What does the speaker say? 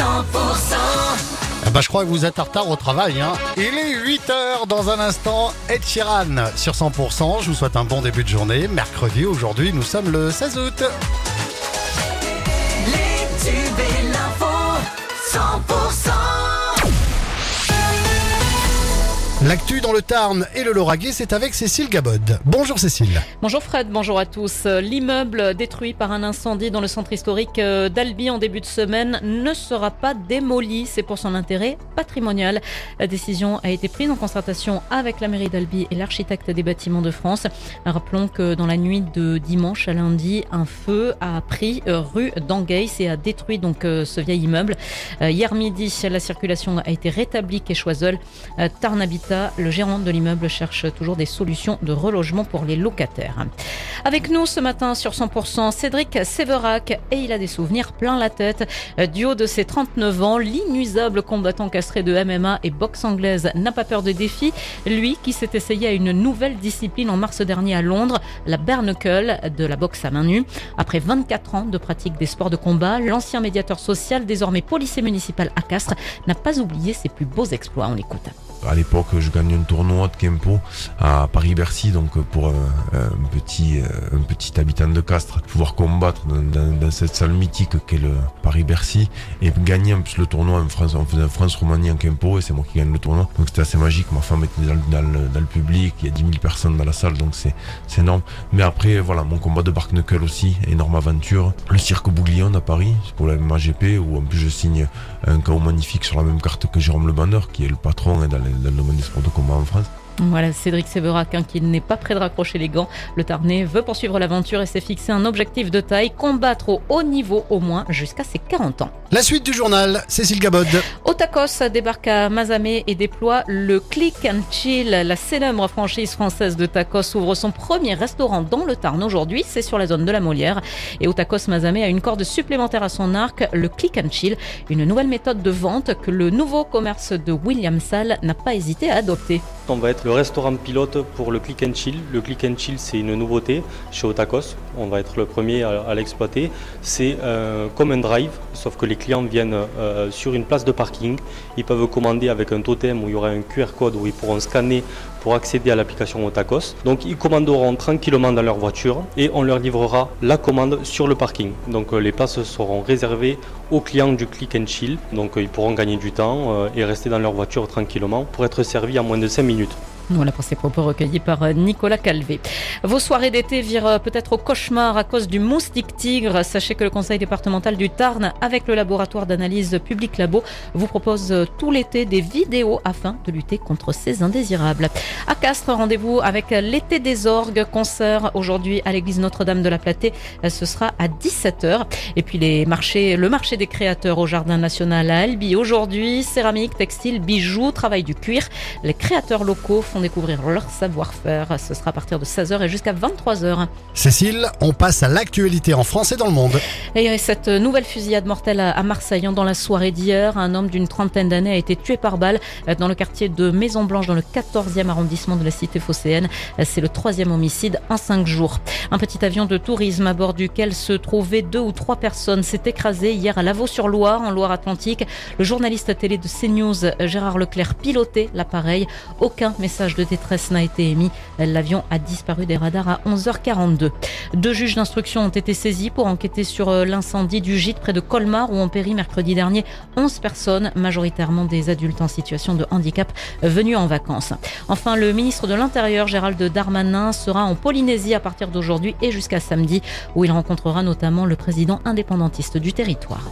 Ah bah, je crois que vous êtes en retard au travail. Hein. Il est 8h dans un instant. Ed Sheeran sur 100%. Je vous souhaite un bon début de journée. Mercredi, aujourd'hui, nous sommes le 16 août. Les tubes et L'actu dans le Tarn et le Lauragais, c'est avec Cécile Gabod. Bonjour Cécile. Bonjour Fred, bonjour à tous. L'immeuble détruit par un incendie dans le centre historique euh, d'Albi en début de semaine ne sera pas démoli. C'est pour son intérêt patrimonial. La décision a été prise en concertation avec la mairie d'Albi et l'architecte des bâtiments de France. Rappelons que dans la nuit de dimanche à lundi, un feu a pris euh, rue d'Angueis et a détruit donc euh, ce vieil immeuble. Hier midi, la circulation a été rétablie quai Choiseul. Tarn Habitat le gérant de l'immeuble cherche toujours des solutions de relogement pour les locataires. Avec nous ce matin sur 100%, Cédric Séverac et il a des souvenirs plein la tête. Du haut de ses 39 ans, l'inusable combattant castré de MMA et boxe anglaise n'a pas peur de défis. Lui qui s'est essayé à une nouvelle discipline en mars dernier à Londres, la bare de la boxe à main nue. Après 24 ans de pratique des sports de combat, l'ancien médiateur social, désormais policier municipal à Castres, n'a pas oublié ses plus beaux exploits. On l'écoute. À l'époque, je gagne un tournoi de Kempo à Paris-Bercy, donc pour un, petit, un petit habitant de Castres, pouvoir combattre dans, cette salle mythique qu'est le Paris-Bercy et gagner en plus le tournoi en France, on faisait France-Roumanie en Kempo et c'est moi qui gagne le tournoi. Donc c'était assez magique, ma femme était dans, le, public, il y a 10 000 personnes dans la salle, donc c'est énorme. Mais après, voilà, mon combat de Bark Knuckle aussi, énorme aventure. Le cirque Bouglione à Paris, pour la MAGP, où en plus je signe un chaos magnifique sur la même carte que Jérôme Le Banner, qui est le patron hein, dans, dans le domaine des sports de en France. Voilà, Cédric Séverac, hein, qui n'est pas prêt de raccrocher les gants. Le Tarnais veut poursuivre l'aventure et s'est fixé un objectif de taille, combattre au haut niveau au moins jusqu'à ses 40 ans. La suite du journal, Cécile Gabod. Otakos débarque à Mazamé et déploie le Click and Chill. La célèbre franchise française de tacos ouvre son premier restaurant dans le Tarn aujourd'hui. C'est sur la zone de la Molière. Et Otakos Mazamé a une corde supplémentaire à son arc, le Click and Chill, une nouvelle méthode de vente que le nouveau commerce de William Sall n'a pas hésité à adopter. On va être le restaurant pilote pour le Click and Chill. Le Click and Chill, c'est une nouveauté chez Otakos. On va être le premier à, l'exploiter. C'est euh, comme un drive, sauf que les clients viennent euh, sur une place de parking. Ils peuvent commander avec un totem où il y aura un QR code où ils pourront scanner pour accéder à l'application Otakos. Donc ils commanderont tranquillement dans leur voiture et on leur livrera la commande sur le parking. Donc euh, les places seront réservées aux clients du Click and Chill. Donc ils pourront gagner du temps et rester dans leur voiture tranquillement pour être servis en moins de 5 minutes minutes. Voilà pour ces propos recueillis par euh, Nicolas Calvé. Vos soirées d'été virent euh, peut-être au cauchemar à cause du moustique tigre. Sachez que le conseil départemental du Tarn, avec le laboratoire d'analyse public Labo, vous propose euh, tout l'été des vidéos afin de lutter contre ces indésirables. À Castres, rendez-vous avec l'été des orgues, concert aujourd'hui à l'église Notre-Dame de la Platée. Ce sera à 17h. Et puis les marchés, le marché des créateurs au Jardin National à Albi aujourd'hui, céramique, textile, bijoux, travail du cuir. Les créateurs locaux font découvrir leur savoir-faire. Ce sera à partir de 16h et jusqu'à 23h. Cécile, on passe à l'actualité en France et dans le monde. Et cette nouvelle fusillade mortelle à Marseille dans la soirée d'hier, un homme d'une trentaine d'années a été tué par balle dans le quartier de Maison Blanche dans le 14e arrondissement de la cité phocéenne. C'est le troisième homicide en cinq jours. Un petit avion de tourisme à bord duquel se trouvaient deux ou trois personnes s'est écrasé hier à Lavaux-sur-Loire en Loire-Atlantique. Le journaliste télé de CNews Gérard Leclerc pilotait l'appareil. Aucun message de détresse n'a été émis. L'avion a disparu des radars à 11h42. Deux juges d'instruction ont été saisis pour enquêter sur euh, l'incendie du gîte près de Colmar où ont péri mercredi dernier 11 personnes, majoritairement des adultes en situation de handicap venus en vacances. Enfin, le ministre de l'Intérieur, Gérald Darmanin, sera en Polynésie à partir d'aujourd'hui et jusqu'à samedi où il rencontrera notamment le président indépendantiste du territoire.